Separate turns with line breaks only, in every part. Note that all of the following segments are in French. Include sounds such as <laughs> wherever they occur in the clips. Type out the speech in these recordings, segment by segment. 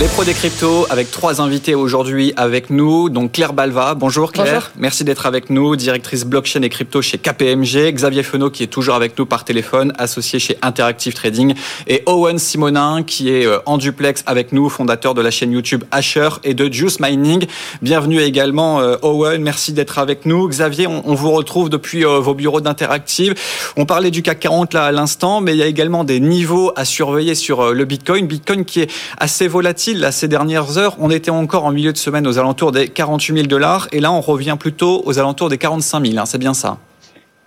Les pros des cryptos avec trois invités aujourd'hui avec nous. Donc Claire Balva, bonjour Claire. Merci d'être avec nous, directrice blockchain et crypto chez KPMG. Xavier Fenot qui est toujours avec nous par téléphone, associé chez Interactive Trading. Et Owen Simonin qui est euh, en duplex avec nous, fondateur de la chaîne YouTube Asher et de Juice Mining. Bienvenue également euh, Owen, merci d'être avec nous. Xavier, on, vous retrouve depuis euh, vos bureaux d'Interactive. On parlait du CAC 40 là à l'instant, mais il y a également des niveaux à surveiller sur le Bitcoin. Bitcoin qui est assez volatile ces dernières heures. On était encore en milieu de semaine aux alentours des 48 000 dollars et là on revient plutôt aux alentours des 45 000. Hein, c'est bien ça?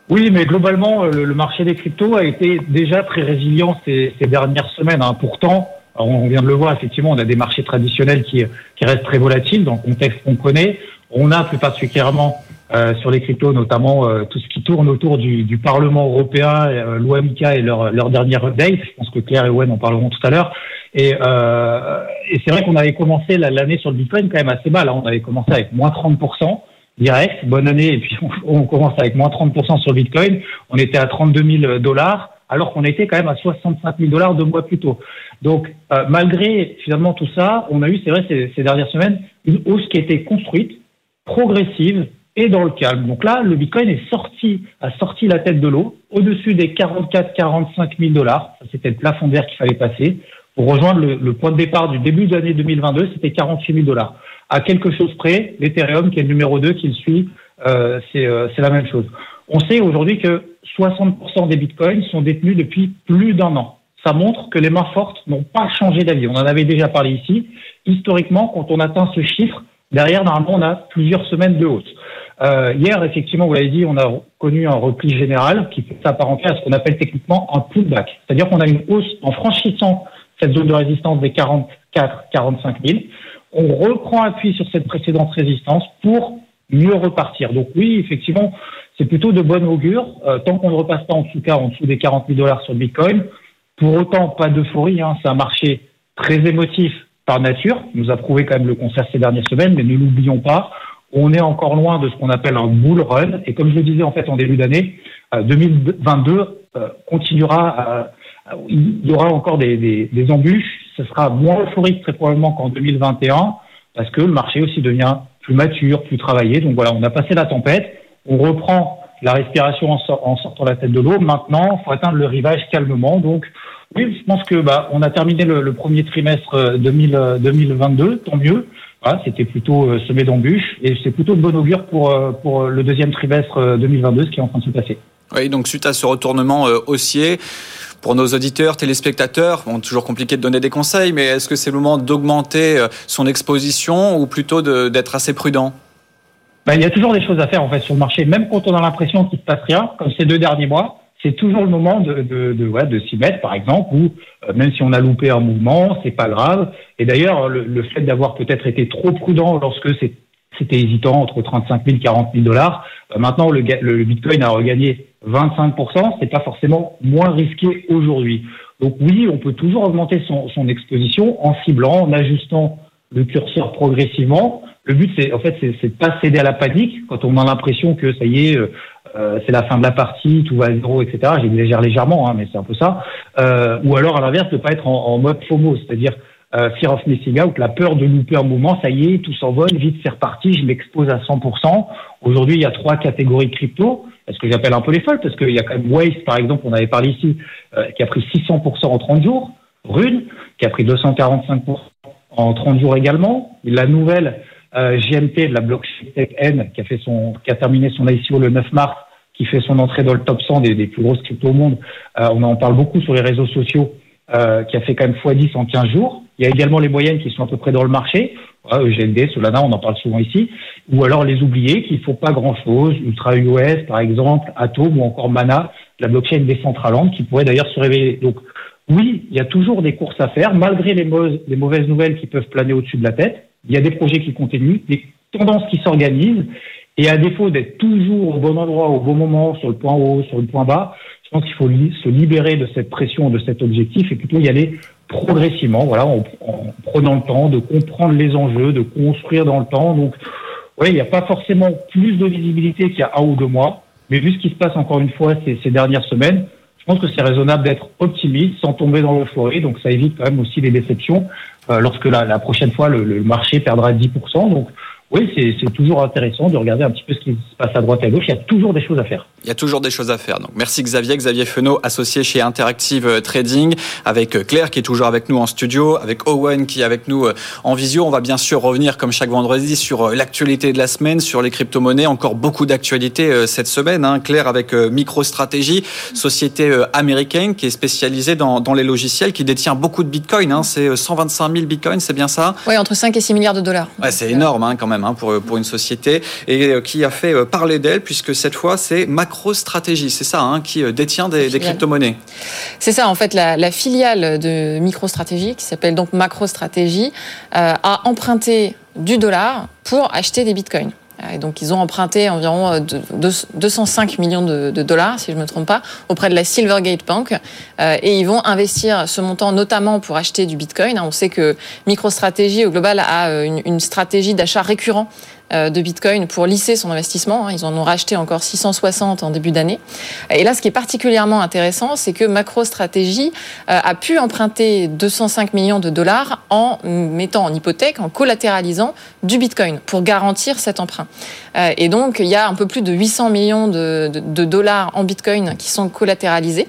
Oui, mais globalement, le, marché des cryptos a été déjà très résilient ces, dernières semaines. Hein. Pourtant, on vient de le voir, effectivement, on a des marchés traditionnels qui, restent très volatiles dans le contexte qu'on connaît. On a plus particulièrement euh, sur les cryptos, notamment euh, tout ce qui tourne autour du, Parlement européen, euh, l'OMICA et leur, leur dernière update. Je pense que Claire et Owen en parleront tout à l'heure. Et, euh, et c'est vrai qu'on avait commencé l'année sur le Bitcoin quand même assez mal. Hein. On avait commencé avec moins 30% direct, bonne année, et puis <laughs> on, commence avec moins 30% sur le Bitcoin. On était à 32 000 dollars, alors qu'on était quand même à 65 000 dollars deux mois plus tôt. Donc, euh, malgré finalement tout ça, on a eu, c'est vrai, ces, ces dernières semaines, une hausse qui a été construite, progressive, et dans le calme. Donc là, le Bitcoin est sorti, a sorti la tête de l'eau, au-dessus des 44-45 000 dollars. C'était le plafond d'air qu'il fallait passer pour rejoindre le, point de départ du début de l'année 2022, c'était 48 000 dollars. À quelque chose près, l'Ethereum, qui est le numéro 2 qui le suit, euh, euh, c'est la même chose. On sait aujourd'hui que 60% des bitcoins sont détenus depuis plus d'un an. Ça montre que les mains fortes n'ont pas changé d'avis. On en avait déjà parlé ici. Historiquement, quand on atteint ce chiffre, derrière, normalement, on a plusieurs semaines de hausse. Euh, hier, effectivement, vous l'avez dit, on a connu un repli général qui peut s'apparenter à ce qu'on appelle techniquement un pullback. C'est-à-dire qu'on a une hausse en franchissant cette zone de résistance des 44-45 000. On reprend appui sur cette précédente résistance pour mieux repartir. Donc oui, effectivement, c'est plutôt de bonne augure, euh, tant qu'on ne repasse pas en tout cas en dessous des 40 000 dollars sur Bitcoin. Pour autant, pas d'euphorie, hein, c'est un marché très émotif par nature, nous a prouvé quand même le concert ces dernières semaines, mais ne l'oublions pas, on est encore loin de ce qu'on appelle un bull run. Et comme je le disais en fait en début d'année, 2022 euh, euh, continuera à il y aura encore des, des, des, embûches. Ce sera moins euphorique très probablement qu'en 2021 parce que le marché aussi devient plus mature, plus travaillé. Donc voilà, on a passé la tempête. On reprend la respiration en, sortant la tête de l'eau. Maintenant, faut atteindre le rivage calmement. Donc oui, je pense que bah, on a terminé le, premier trimestre 2000, euh, 2022, euh, tant mieux. Voilà, C'était plutôt euh, semé d'embûches et c'est plutôt de bon augure pour, pour le deuxième trimestre 2022, ce qui est en train de se passer.
Oui, donc suite à ce retournement haussier, pour nos auditeurs, téléspectateurs, bon, toujours compliqué de donner des conseils, mais est-ce que c'est le moment d'augmenter euh, son exposition ou plutôt d'être assez prudent?
Ben, Il y a toujours des choses à faire en fait sur le marché, même quand on a l'impression qu'il ne se passe rien, comme ces deux derniers mois. C'est toujours le moment de, de, ouais, de s'y mettre, par exemple, ou euh, même si on a loupé un mouvement, c'est pas grave. Et d'ailleurs, le, le, fait d'avoir peut-être été trop prudent lorsque c'était hésitant entre 35 000 et 40 000 dollars, euh, maintenant le, le Bitcoin a regagné 25%, c'est pas forcément moins risqué aujourd'hui. Donc oui, on peut toujours augmenter son, son, exposition en ciblant, en ajustant le curseur progressivement. Le but, c'est en fait, c'est pas céder à la panique quand on a l'impression que ça y est, euh, euh, c'est la fin de la partie, tout va à zéro, etc. J'exagère légèrement, hein, mais c'est un peu ça. Euh, ou alors à l'inverse, de pas être en, en mode FOMO, c'est-à-dire euh, fear of missing out, la peur de louper un mouvement, ça y est, tout s'envole, vite c'est reparti, je m'expose à 100%. Aujourd'hui, il y a trois catégories de crypto ce que j'appelle un peu les folles, parce qu'il y a quand même Waze, par exemple, on avait parlé ici, euh, qui a pris 600% en 30 jours, Rune, qui a pris 245% en 30 jours également, la nouvelle euh, GMT de la blockchain N, qui a, fait son, qui a terminé son ICO le 9 mars, qui fait son entrée dans le top 100 des, des plus grosses cryptos au monde, euh, on en parle beaucoup sur les réseaux sociaux, euh, qui a fait quand même x10 en 15 jours. Il y a également les moyennes qui sont à peu près dans le marché. EGND, Solana, on en parle souvent ici. Ou alors les oublier qui ne font pas grand-chose. Ultra US, par exemple, Atom ou encore Mana, la blockchain Decentraland, qui pourrait d'ailleurs se révéler. Donc oui, il y a toujours des courses à faire, malgré les mauvaises nouvelles qui peuvent planer au-dessus de la tête. Il y a des projets qui continuent, des tendances qui s'organisent. Et à défaut d'être toujours au bon endroit, au bon moment, sur le point haut, sur le point bas, je pense qu'il faut se libérer de cette pression, de cet objectif et plutôt y aller progressivement, voilà, en, prenant le temps de comprendre les enjeux, de construire dans le temps. Donc, oui, il n'y a pas forcément plus de visibilité qu'il y a un ou deux mois. Mais vu ce qui se passe encore une fois ces, dernières semaines, je pense que c'est raisonnable d'être optimiste sans tomber dans l'euphorie. Donc ça évite quand même aussi les déceptions euh, lorsque la, la, prochaine fois le, le marché perdra 10%. Donc oui, c'est toujours intéressant de regarder un petit peu ce qui se passe à droite et à gauche. Il y a toujours des choses à faire.
Il y a toujours des choses à faire. Donc, merci Xavier. Xavier Fenot, associé chez Interactive euh, Trading, avec euh, Claire qui est toujours avec nous en studio, avec Owen qui est avec nous euh, en visio. On va bien sûr revenir, comme chaque vendredi, sur l'actualité de la semaine, sur les crypto-monnaies. Encore beaucoup d'actualités cette semaine. Hein. Claire avec MicroStrategy, société américaine qui est spécialisée dans, dans les logiciels, qui détient beaucoup de bitcoins. Hein. C'est 125 000 bitcoins, c'est bien ça?
Oui, entre 5 et 6 milliards de dollars.
Ouais, c'est énorme hein, quand même. Hein, pour, pour une société et euh, qui a fait euh, parler d'elle puisque cette fois c'est MacroStrategy, c'est ça, hein, qui euh, détient des, des crypto-monnaies.
C'est ça, en fait, la, la filiale de MicroStrategy, qui s'appelle donc MacroStrategy, euh, a emprunté du dollar pour acheter des bitcoins. Et donc, ils ont emprunté environ 205 millions de, dollars, si je ne me trompe pas, auprès de la Silvergate Bank. Euh, et ils vont investir ce montant notamment pour acheter du Bitcoin. On sait que MicroStrategy, au global, a une, stratégie d'achat récurrent euh, de Bitcoin pour lisser son investissement. Hein. Ils en ont racheté encore 660 en début d'année. Et là, ce qui est particulièrement intéressant, c'est que MacroStrategy euh, a pu emprunter 205 millions de dollars en mettant en hypothèque, en collatéralisant du Bitcoin pour garantir cet emprunt. Euh, et donc, il y a un peu plus de 800 millions de dollars en Bitcoin qui sont collatéralisés.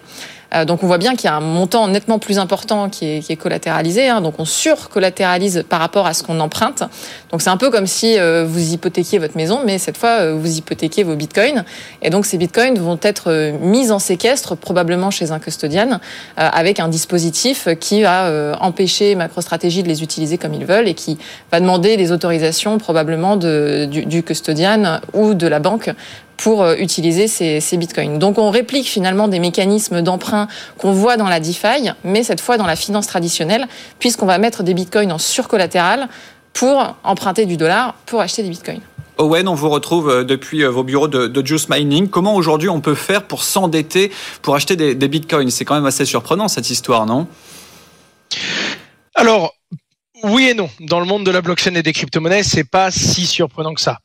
Euh, donc on voit bien qu'il y a un montant nettement plus important qui est, collatéralisé. Hein, donc on surcollatéralise par rapport à ce qu'on emprunte. Donc c'est un peu comme si euh, vous hypothéquiez votre maison, mais cette fois euh, vous hypothéquiez vos bitcoins. Et donc ces bitcoins vont être mis en séquestre probablement chez un custodian avec un dispositif qui va empêcher MacroStrategy de les utiliser comme ils veulent et qui va demander des autorisations probablement du, du custodian ou de la banque pour euh, utiliser ces, ces, bitcoins. Donc on réplique finalement des mécanismes d'emprunt qu'on voit dans la DeFi, mais cette fois dans la finance traditionnelle, puisqu'on va mettre des bitcoins en surcollatéral pour emprunter du dollar pour acheter des bitcoins.
Owen, on vous retrouve euh, depuis euh, vos bureaux de, de Juice Mining. Comment aujourd'hui on peut faire pour s'endetter pour acheter des, des bitcoins? C'est quand même assez surprenant cette histoire, non?
Alors, oui et non. Dans le monde de la blockchain et des crypto-monnaies, c'est pas si surprenant que ça.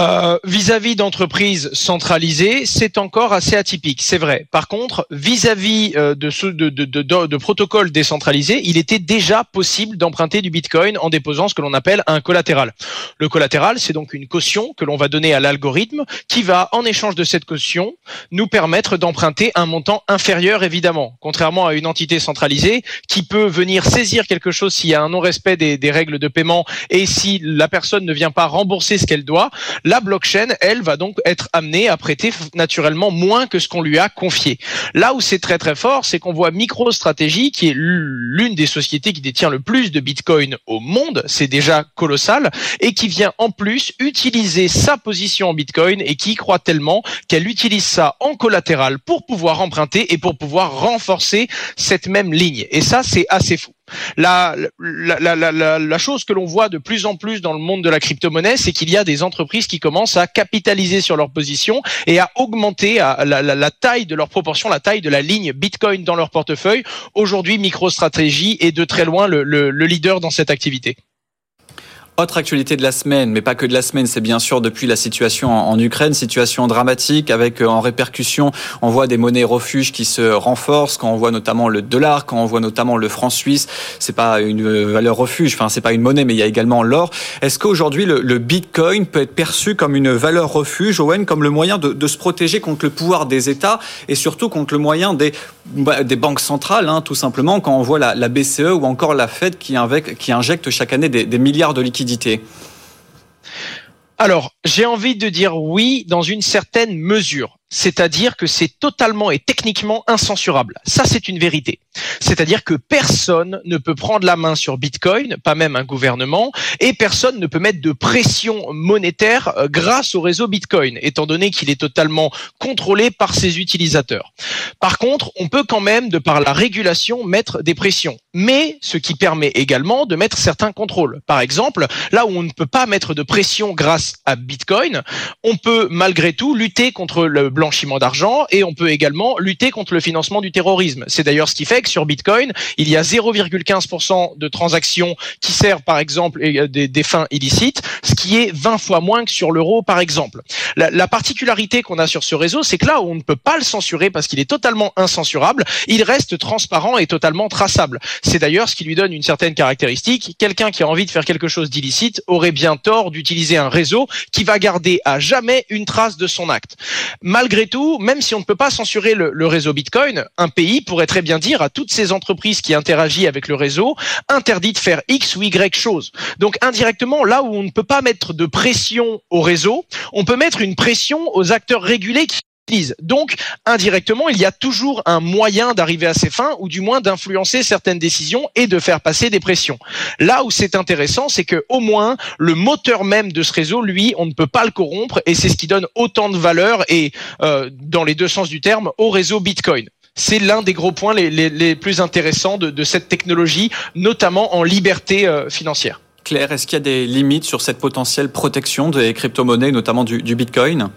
Euh, vis-à-vis d'entreprises centralisées, c'est encore assez atypique, c'est vrai. Par contre, vis-à-vis euh, de, ce, de, de, de, de, protocoles décentralisés, il était déjà possible d'emprunter du Bitcoin en déposant ce que l'on appelle un collatéral. Le collatéral, c'est donc une caution que l'on va donner à l'algorithme qui va, en échange de cette caution, nous permettre d'emprunter un montant inférieur, évidemment, contrairement à une entité centralisée qui peut venir saisir quelque chose s'il y a un non-respect des, des règles de paiement et si la personne ne vient pas rembourser ce qu'elle doit la blockchain, elle, va donc être amenée à prêter naturellement moins que ce qu'on lui a confié. Là où c'est très très fort, c'est qu'on voit MicroStrategy, qui est l'une des sociétés qui détient le plus de Bitcoin au monde, c'est déjà colossal, et qui vient en plus utiliser sa position en Bitcoin et qui croit tellement qu'elle utilise ça en collatéral pour pouvoir emprunter et pour pouvoir renforcer cette même ligne. Et ça, c'est assez fou. La, chose que l'on voit de plus en plus dans le monde de la crypto-monnaie, c'est qu'il y a des entreprises qui commencent à capitaliser sur leur position et à augmenter la, taille de leur proportion, la taille de la ligne Bitcoin dans leur portefeuille. Aujourd'hui, MicroStrategy est de très loin le leader dans cette activité.
Autre actualité de la semaine, mais pas que de la semaine, c'est bien sûr depuis la situation en Ukraine, situation dramatique avec euh, en répercussion, on voit des monnaies refuges qui se renforcent, quand on voit notamment le dollar, quand on voit notamment le franc suisse, c'est pas une valeur refuge, enfin c'est pas une monnaie, mais il y a également l'or. Est-ce qu'aujourd'hui le, Bitcoin peut être perçu comme une valeur refuge, Owen, comme le moyen de, se protéger contre le pouvoir des États et surtout contre le moyen des, bah, banques centrales, hein, tout simplement, quand on voit la, BCE ou encore la Fed qui injecte chaque année des, des milliards de liquidités
alors, j'ai envie de dire oui dans une certaine mesure. C'est-à-dire que c'est totalement et techniquement incensurable. Ça, c'est une vérité. C'est-à-dire que personne ne peut prendre la main sur Bitcoin, pas même un gouvernement, et personne ne peut mettre de pression monétaire euh, grâce au réseau Bitcoin, étant donné qu'il est totalement contrôlé par ses utilisateurs. Par contre, on peut quand même, de par la régulation, mettre des pressions. Mais ce qui permet également de mettre certains contrôles. Par exemple, là où on ne peut pas mettre de pression grâce à Bitcoin, on peut malgré tout lutter contre le blanchiment d'argent et on peut également lutter contre le financement du terrorisme. C'est d'ailleurs ce qui fait que sur Bitcoin, il y a 0,15% de transactions qui servent par exemple des, des, fins illicites, ce qui est 20 fois moins que sur l'euro par exemple. La particularité qu'on a sur ce réseau, c'est que là où on ne peut pas le censurer parce qu'il est totalement incensurable, il reste transparent et totalement traçable. C'est d'ailleurs ce qui lui donne une certaine caractéristique. Quelqu'un qui a envie de faire quelque chose d'illicite aurait bien tort d'utiliser un réseau qui va garder à jamais une trace de son acte. Malgré tout, même si on ne peut pas censurer le, réseau Bitcoin, un pays pourrait très bien dire à toutes ces entreprises qui interagissent avec le réseau, interdit de faire X ou Y chose. Donc indirectement, là où on ne peut pas mettre de pression au réseau, on peut mettre une pression aux acteurs régulés qui donc, indirectement, il y a toujours un moyen d'arriver à ses fins, ou du moins d'influencer certaines décisions et de faire passer des pressions. Là où c'est intéressant, c'est que au moins le moteur même de ce réseau, lui, on ne peut pas le corrompre, et c'est ce qui donne autant de valeur et, euh, dans les deux sens du terme, au réseau Bitcoin c'est l'un des gros points les, plus intéressants de, cette technologie, notamment en liberté euh, financière.
Claire, est-ce qu'il y a des limites sur cette potentielle protection des crypto-monnaies, notamment du Bitcoin?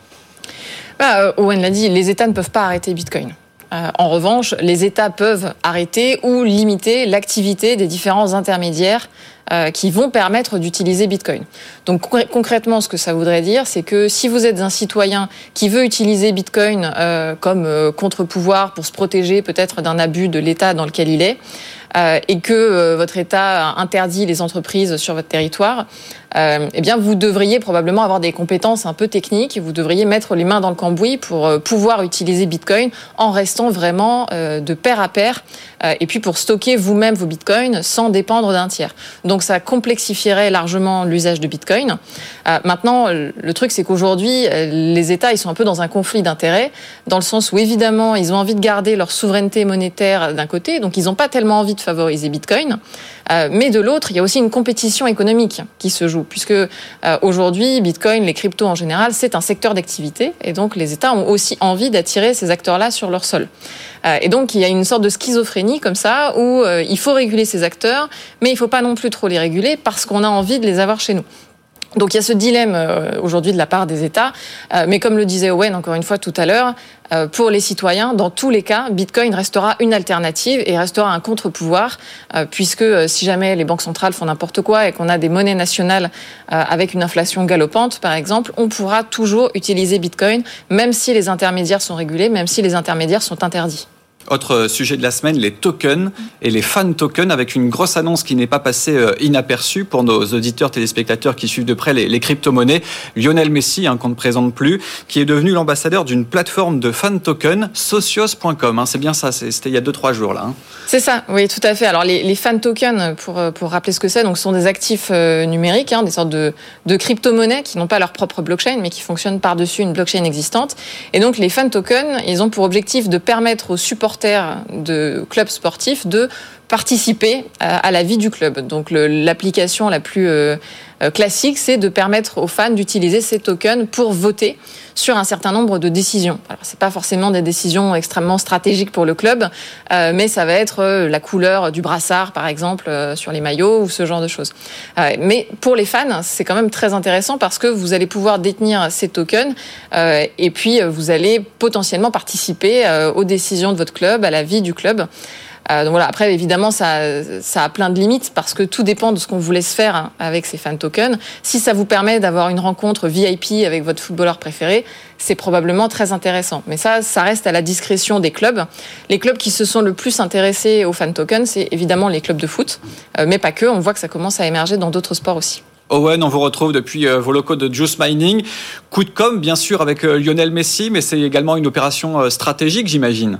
Euh, Owen l'a dit, les États ne peuvent pas arrêter Bitcoin. Euh, en revanche, les États peuvent arrêter ou limiter l'activité des différents intermédiaires euh, qui vont permettre d'utiliser Bitcoin. Donc concrètement, ce que ça voudrait dire, c'est que si vous êtes un citoyen qui veut utiliser Bitcoin comme contre-pouvoir pour se protéger peut-être d'un abus de l'État dans lequel il est, et que votre État interdit les entreprises sur votre territoire, euh, eh bien, vous devriez probablement avoir des compétences un peu techniques. Vous devriez mettre les mains dans le cambouis pour euh, pouvoir utiliser Bitcoin en restant vraiment euh, de pair à pair. et puis pour stocker vous-même vos Bitcoins sans dépendre d'un tiers. Ça complexifierait largement l'usage de Bitcoin. maintenant, le truc, c'est qu'aujourd'hui, les États, ils sont un peu dans un conflit d'intérêts, dans le sens où évidemment, ils ont envie de garder leur souveraineté monétaire d'un côté, donc ils n'ont pas tellement envie de favoriser Bitcoin. mais de l'autre, il y a aussi une compétition économique qui se joue puisque euh, aujourd'hui, Bitcoin, les cryptos en général, c'est un secteur d'activité, et donc les États ont aussi envie d'attirer ces acteurs-là sur leur sol. Euh, et donc il y a une sorte de schizophrénie comme ça, où euh, il faut réguler ces acteurs, mais il ne faut pas non plus trop les réguler parce qu'on a envie de les avoir chez nous. Donc il y a ce dilemme euh, aujourd'hui de la part des États, mais comme le disait Owen encore une fois tout à l'heure, pour les citoyens, dans tous les cas, Bitcoin restera une alternative et restera un contre-pouvoir, puisque si jamais les banques centrales font n'importe quoi et qu'on a des monnaies nationales avec une inflation galopante, par exemple, on pourra toujours utiliser Bitcoin, même si les intermédiaires sont régulés, même si les intermédiaires sont interdits.
Autre sujet de la semaine, les tokens et les fan tokens, avec une grosse annonce qui n'est pas passée euh, inaperçue pour nos auditeurs, téléspectateurs qui suivent de près les, crypto-monnaies. Lionel Messi, hein, qu'on ne présente plus, qui est devenu l'ambassadeur d'une plateforme de fan tokens, socios.com. Hein, c'est bien ça, c'était il y a 2-3 jours là. Hein.
C'est ça, oui, tout à fait. Alors les, les fan tokens, pour, euh, rappeler ce que c'est, donc sont des actifs euh, numériques, des sortes de, de crypto-monnaies qui n'ont pas leur propre blockchain, mais qui fonctionnent par-dessus une blockchain existante. Et donc les fan tokens, ils ont pour objectif de permettre aux supporters de clubs sportifs de participer à la vie du club. Donc l'application la plus euh, classique, c'est de permettre aux fans d'utiliser ces tokens pour voter sur un certain nombre de décisions. Alors c'est pas forcément des décisions extrêmement stratégiques pour le club, euh, mais ça va être la couleur du brassard par exemple sur les maillots ou ce genre de choses. mais pour les fans, c'est quand même très intéressant parce que vous allez pouvoir détenir ces tokens et puis vous allez potentiellement participer aux décisions de votre club, à la vie du club. Euh, donc voilà. Après, évidemment, ça, ça a plein de limites parce que tout dépend de ce qu'on vous laisse faire hein, avec ces fan tokens. Si ça vous permet d'avoir une rencontre VIP avec votre footballeur préféré, c'est probablement très intéressant. Mais ça, ça reste à la discrétion des clubs. Les clubs qui se sont le plus intéressés aux fan tokens, c'est évidemment les clubs de foot, euh, mais pas que. On voit que ça commence à émerger dans d'autres sports aussi.
Owen, on vous retrouve depuis euh, vos locaux de Juice Mining. Coup de com, bien sûr, avec Lionel Messi, mais c'est également une opération stratégique, j'imagine.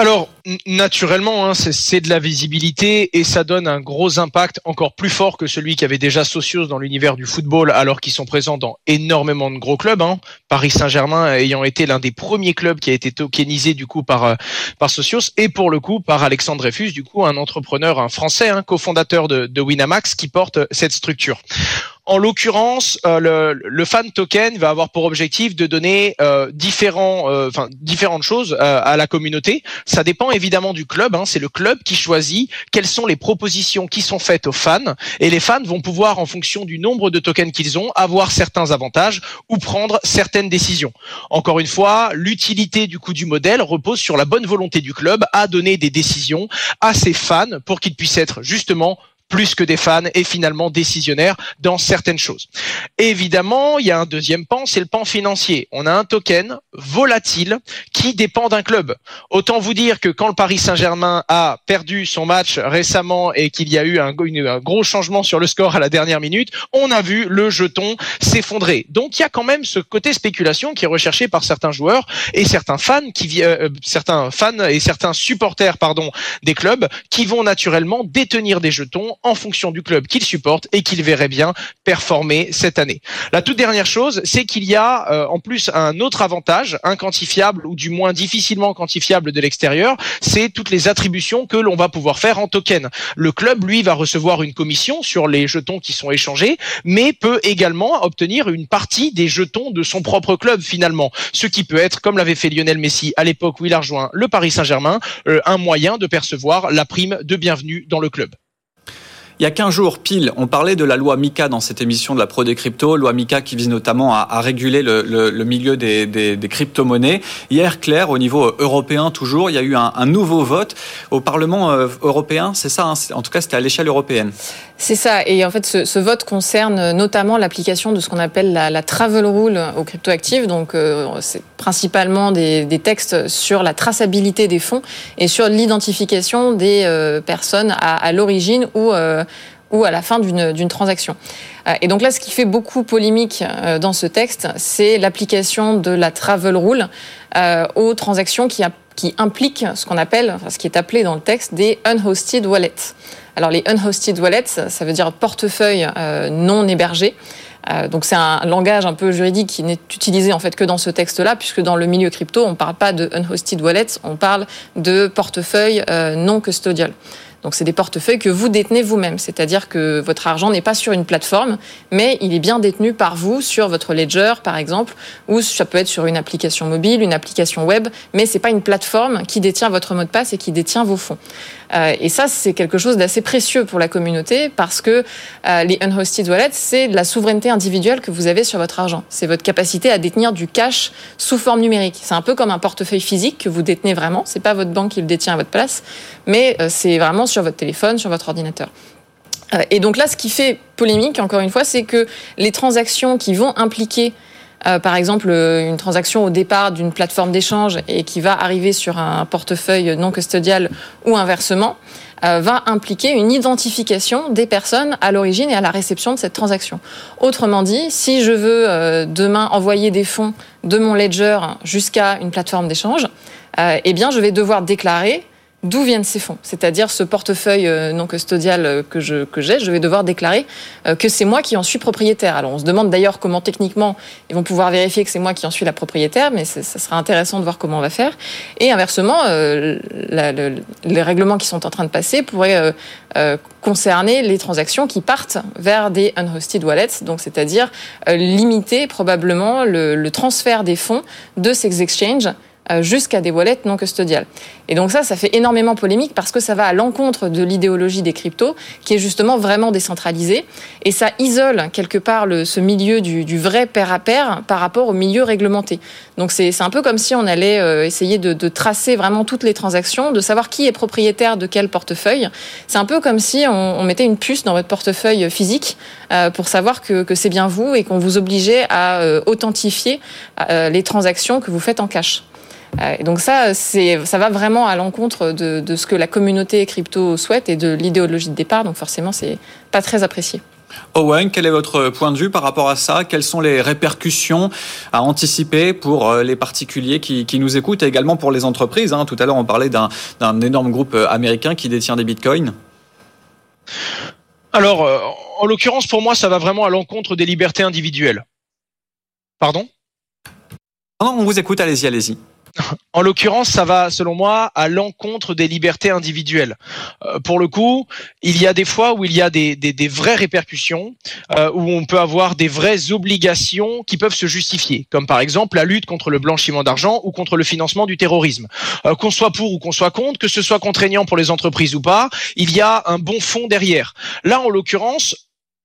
Alors, naturellement, hein, c'est de la visibilité et ça donne un gros impact encore plus fort que celui qui avait déjà Socios dans l'univers du football, alors qu'ils sont présents dans énormément de gros clubs. Hein. Paris Saint-Germain ayant été l'un des premiers clubs qui a été tokenisé du coup par euh, par Socios et pour le coup par Alexandre Dreyfus, du coup un entrepreneur, un français, un cofondateur de Winamax qui porte cette structure. En l'occurrence, euh, le, fan token va avoir pour objectif de donner euh, euh, différentes choses à la communauté. Ça dépend évidemment du club. Hein. C'est le club qui choisit quelles sont les propositions qui sont faites aux fans, et les fans vont pouvoir, en fonction du nombre de tokens qu'ils ont, avoir certains avantages ou prendre certaines décisions. Encore une fois, l'utilité du coup du modèle repose sur la bonne volonté du club à donner des décisions à ses fans pour qu'ils puissent être justement plus que des fans et finalement décisionnaires dans certaines choses. évidemment, il y a un deuxième pan, c'est le pan financier. On a un token volatile qui dépend d'un club. Autant vous dire que quand le Paris Saint-Germain a perdu son match récemment et qu'il y a eu un, gros changement sur le score à la dernière minute, on a vu le jeton s'effondrer. Donc il y a quand même ce côté spéculation qui est recherché par certains joueurs et certains fans qui euh, certains fans et certains supporters pardon des clubs qui vont naturellement détenir des jetons en fonction du club qu'il supporte et qu'il verrait bien performer cette année. La toute dernière chose, c'est qu'il y a euh, en plus un autre avantage inquantifiable ou du moins difficilement quantifiable de l'extérieur, c'est toutes les attributions que l'on va pouvoir faire en token. Le club, lui, va recevoir une commission sur les jetons qui sont échangés, mais peut également obtenir une partie des jetons de son propre club finalement, ce qui peut être, comme l'avait fait Lionel Messi à l'époque où il a rejoint le Paris Saint-Germain, euh, un moyen de percevoir la prime de bienvenue dans le club.
Il y a 15 jours pile, on parlait de la loi MICA dans cette émission de la Pro des cryptos, loi MICA qui vise notamment à, réguler le, milieu des, crypto-monnaies. Hier, Claire, au niveau européen toujours, il y a eu un, nouveau vote au Parlement euh, européen, c'est ça, hein, en tout cas c'était à l'échelle européenne.
C'est ça. Et en fait, ce, vote concerne notamment l'application de ce qu'on appelle la, travel rule aux cryptoactifs. Donc, euh, c'est principalement des, textes sur la traçabilité des fonds et sur l'identification des euh, personnes à, l'origine ou euh, ou à la fin d'une transaction. Et donc là, ce qui fait beaucoup polémique dans ce texte, c'est l'application de la travel rule aux transactions qui, impliquent ce qu'on appelle, enfin, ce qui est appelé dans le texte, des unhosted wallets. Alors les unhosted wallets, ça veut dire portefeuille euh, non hébergé. Euh, donc c'est un langage un peu juridique qui n'est utilisé en fait que dans ce texte-là, puisque dans le milieu crypto, on ne parle pas de unhosted wallets, on parle de portefeuille euh, non custodial. Donc c'est des portefeuilles que vous détenez vous-même, c'est-à-dire que votre argent n'est pas sur une plateforme, mais il est bien détenu par vous sur votre ledger par exemple, ou ça peut être sur une application mobile, une application web, mais c'est pas une plateforme qui détient votre mot de passe et qui détient vos fonds. Euh, et ça c'est quelque chose d'assez précieux pour la communauté parce que euh, les unhosted wallets c'est la souveraineté individuelle que vous avez sur votre argent. C'est votre capacité à détenir du cash sous forme numérique. C'est un peu comme un portefeuille physique que vous détenez vraiment. C'est pas votre banque qui le détient à votre place, mais euh, c'est vraiment sur votre téléphone, sur votre ordinateur. Euh, et donc là, ce qui fait polémique, encore une fois, c'est que les transactions qui vont impliquer euh, par exemple, une transaction au départ d'une plateforme d'échange et qui va arriver sur un portefeuille non custodial ou inversement, euh, va impliquer une identification des personnes à l'origine et à la réception de cette transaction. Autrement dit, si je veux demain envoyer des fonds de mon ledger jusqu'à une plateforme d'échange, eh bien, je vais devoir déclarer d'où viennent ces fonds. C'est-à-dire ce portefeuille euh, non custodial euh, que je que j'ai, je vais devoir déclarer euh, que c'est moi qui en suis propriétaire. Alors on se demande d'ailleurs comment techniquement ils vont pouvoir vérifier que c'est moi qui en suis la propriétaire, mais ça sera intéressant de voir comment on va faire. Et inversement, les règlements qui sont en train de passer pourraient concerner les transactions qui partent vers des unhosted wallets, donc c'est-à-dire limiter probablement le, le transfert des fonds de ces exchanges euh, jusqu'à des wallets non custodiales. Et donc ça, ça fait énormément polémique parce que ça va à l'encontre de l'idéologie des cryptos, qui est justement vraiment décentralisée, et ça isole quelque part le, ce milieu du, du, vrai pair à pair par rapport au milieu réglementé. Donc c'est un peu comme si on allait euh, essayer de, de, tracer vraiment toutes les transactions, de savoir qui est propriétaire de quel portefeuille. C'est un peu comme si on, on, mettait une puce dans votre portefeuille physique euh, pour savoir que, que c'est bien vous et qu'on vous obligeait à euh, authentifier euh, les transactions que vous faites en cash. Euh, donc ça, ça va vraiment à l'encontre de, ce que la communauté crypto souhaite et de l'idéologie de départ. Donc forcément, c'est pas très apprécié.
Owen, quel est votre point de vue par rapport à ça? Quelles sont les répercussions à anticiper pour euh, les particuliers qui, nous écoutent et également pour les entreprises hein? Tout à l'heure, on parlait d'un énorme groupe euh, américain qui détient des bitcoins.
Alors, en l'occurrence, pour moi, ça va vraiment à l'encontre des libertés individuelles. Pardon?
Non, on vous écoute, allez-y, allez-y. <laughs>
En l'occurrence, ça va, selon moi, à l'encontre des libertés individuelles. Euh, pour le coup, il y a des fois où il y a des, des, des vraies répercussions, euh, où on peut avoir des vraies obligations qui peuvent se justifier, comme par exemple la lutte contre le blanchiment d'argent ou contre le financement du terrorisme. Euh, qu'on soit pour ou qu'on soit contre, que ce soit contraignant pour les entreprises ou pas, il y a un bon fond derrière. Là, en l'occurrence,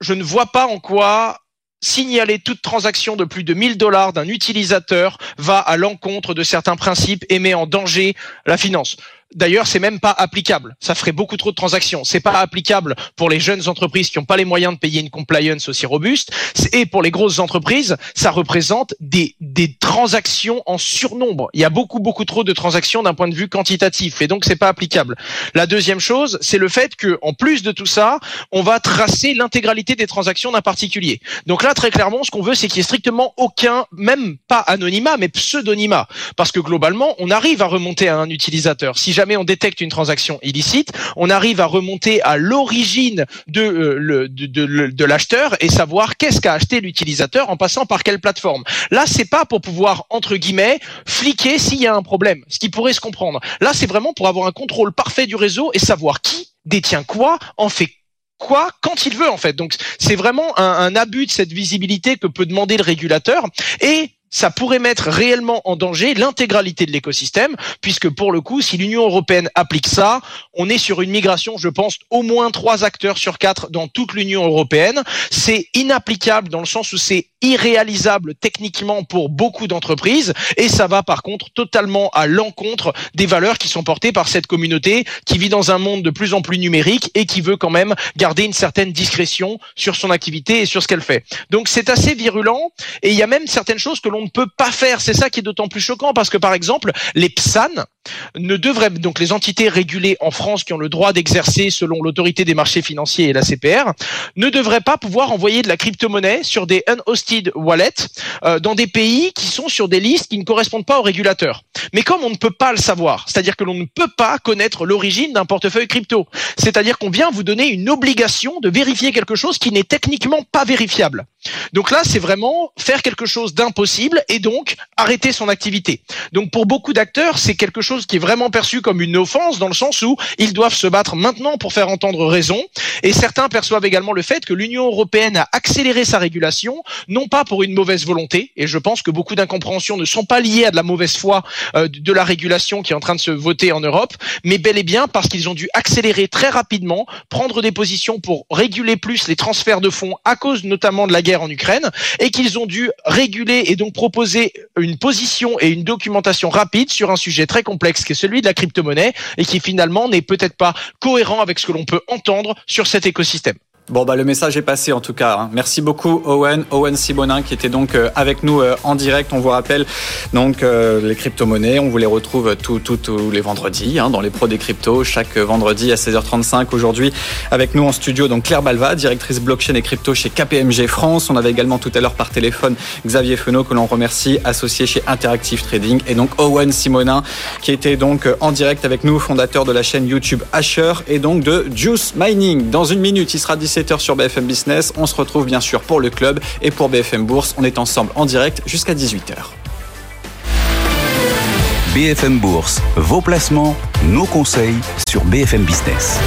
je ne vois pas en quoi signaler toute transaction de plus de 1000 dollars d'un utilisateur va à l'encontre de certains principes et met en danger la finance. D'ailleurs, c'est même pas applicable. Ça ferait beaucoup trop de transactions. C'est pas applicable pour les jeunes entreprises qui n'ont pas les moyens de payer une compliance aussi robuste. Et pour les grosses entreprises, ça représente des, des transactions en surnombre. Il y a beaucoup, beaucoup trop de transactions d'un point de vue quantitatif. Et donc, c'est pas applicable. La deuxième chose, c'est le fait que, en plus de tout ça, on va tracer l'intégralité des transactions d'un particulier. Donc là, très clairement, ce qu'on veut, c'est qu'il y ait strictement aucun, même pas anonymat, mais pseudonymat. Parce que globalement, on arrive à remonter à un utilisateur. Si jamais on détecte une transaction illicite, on arrive à remonter à l'origine de, euh, de l'acheteur et savoir qu'est-ce qu'a acheté l'utilisateur en passant par quelle plateforme. Là, c'est pas pour pouvoir entre guillemets fliquer s'il y a un problème, ce qui pourrait se comprendre. Là, c'est vraiment pour avoir un contrôle parfait du réseau et savoir qui détient quoi, en fait quoi quand il veut en fait. Donc c'est vraiment un, un, abus de cette visibilité que peut demander le régulateur et ça pourrait mettre réellement en danger l'intégralité de l'écosystème, puisque pour le coup, si l'Union européenne applique ça, on est sur une migration, je pense, au moins trois acteurs sur quatre dans toute l'Union européenne. C'est inapplicable dans le sens où c'est irréalisable techniquement pour beaucoup d'entreprises et ça va par contre totalement à l'encontre des valeurs qui sont portées par cette communauté qui vit dans un monde de plus en plus numérique et qui veut quand même garder une certaine discrétion sur son activité et sur ce qu'elle fait. Donc c'est assez virulent et il y a même certaines choses que l'on ne peut pas faire. C'est ça qui est d'autant plus choquant parce que par exemple les PSAN ne devraient donc les entités régulées en France qui ont le droit d'exercer selon l'autorité des marchés financiers et la CPR ne devraient pas pouvoir envoyer de la crypto-monnaie sur des unhosted wallet euh, dans des pays qui sont sur des listes qui ne correspondent pas aux régulateurs. Mais comme on ne peut pas le savoir, c'est-à-dire que l'on ne peut pas connaître l'origine d'un portefeuille crypto, c'est-à-dire qu'on vient vous donner une obligation de vérifier quelque chose qui n'est techniquement pas vérifiable. Donc là, c'est vraiment faire quelque chose d'impossible et donc arrêter son activité. Donc pour beaucoup d'acteurs, c'est quelque chose qui est vraiment perçu comme une offense dans le sens où ils doivent se battre maintenant pour faire entendre raison. Et certains perçoivent également le fait que l'Union européenne a accéléré sa régulation, non pas pour une mauvaise volonté, et je pense que beaucoup d'incompréhensions ne sont pas liées à de la mauvaise foi euh, de la régulation qui est en train de se voter en Europe, mais bel et bien parce qu'ils ont dû accélérer très rapidement, prendre des positions pour réguler plus les transferts de fonds à cause notamment de la guerre en Ukraine et qu'ils ont dû réguler et donc proposer une position et une documentation rapide sur un sujet très complexe qui est celui de la crypto-monnaie et qui finalement n'est peut-être pas cohérent avec ce que l'on peut entendre sur cet écosystème.
Bon, bah, le message est passé en tout cas. Hein. Merci beaucoup, Owen. Owen Simonin qui était donc euh, avec nous euh, en direct. On vous rappelle donc euh, les crypto-monnaies. On vous les retrouve tous les vendredis hein, dans les pros des cryptos, chaque vendredi à 16h35. Aujourd'hui, avec nous en studio, donc Claire Balva, directrice blockchain et crypto chez KPMG France. On avait également tout à l'heure par téléphone Xavier Fenot, que l'on remercie, associé chez Interactive Trading. Et donc Owen Simonin qui était donc en direct avec nous, fondateur de la chaîne YouTube Asher et donc de Juice Mining. Dans une minute, il sera 17h sur BFM Business. On se retrouve bien sûr pour le club et pour BFM Bourse. On est ensemble en direct jusqu'à 18h.
BFM Bourse, vos placements, nos conseils sur BFM Business.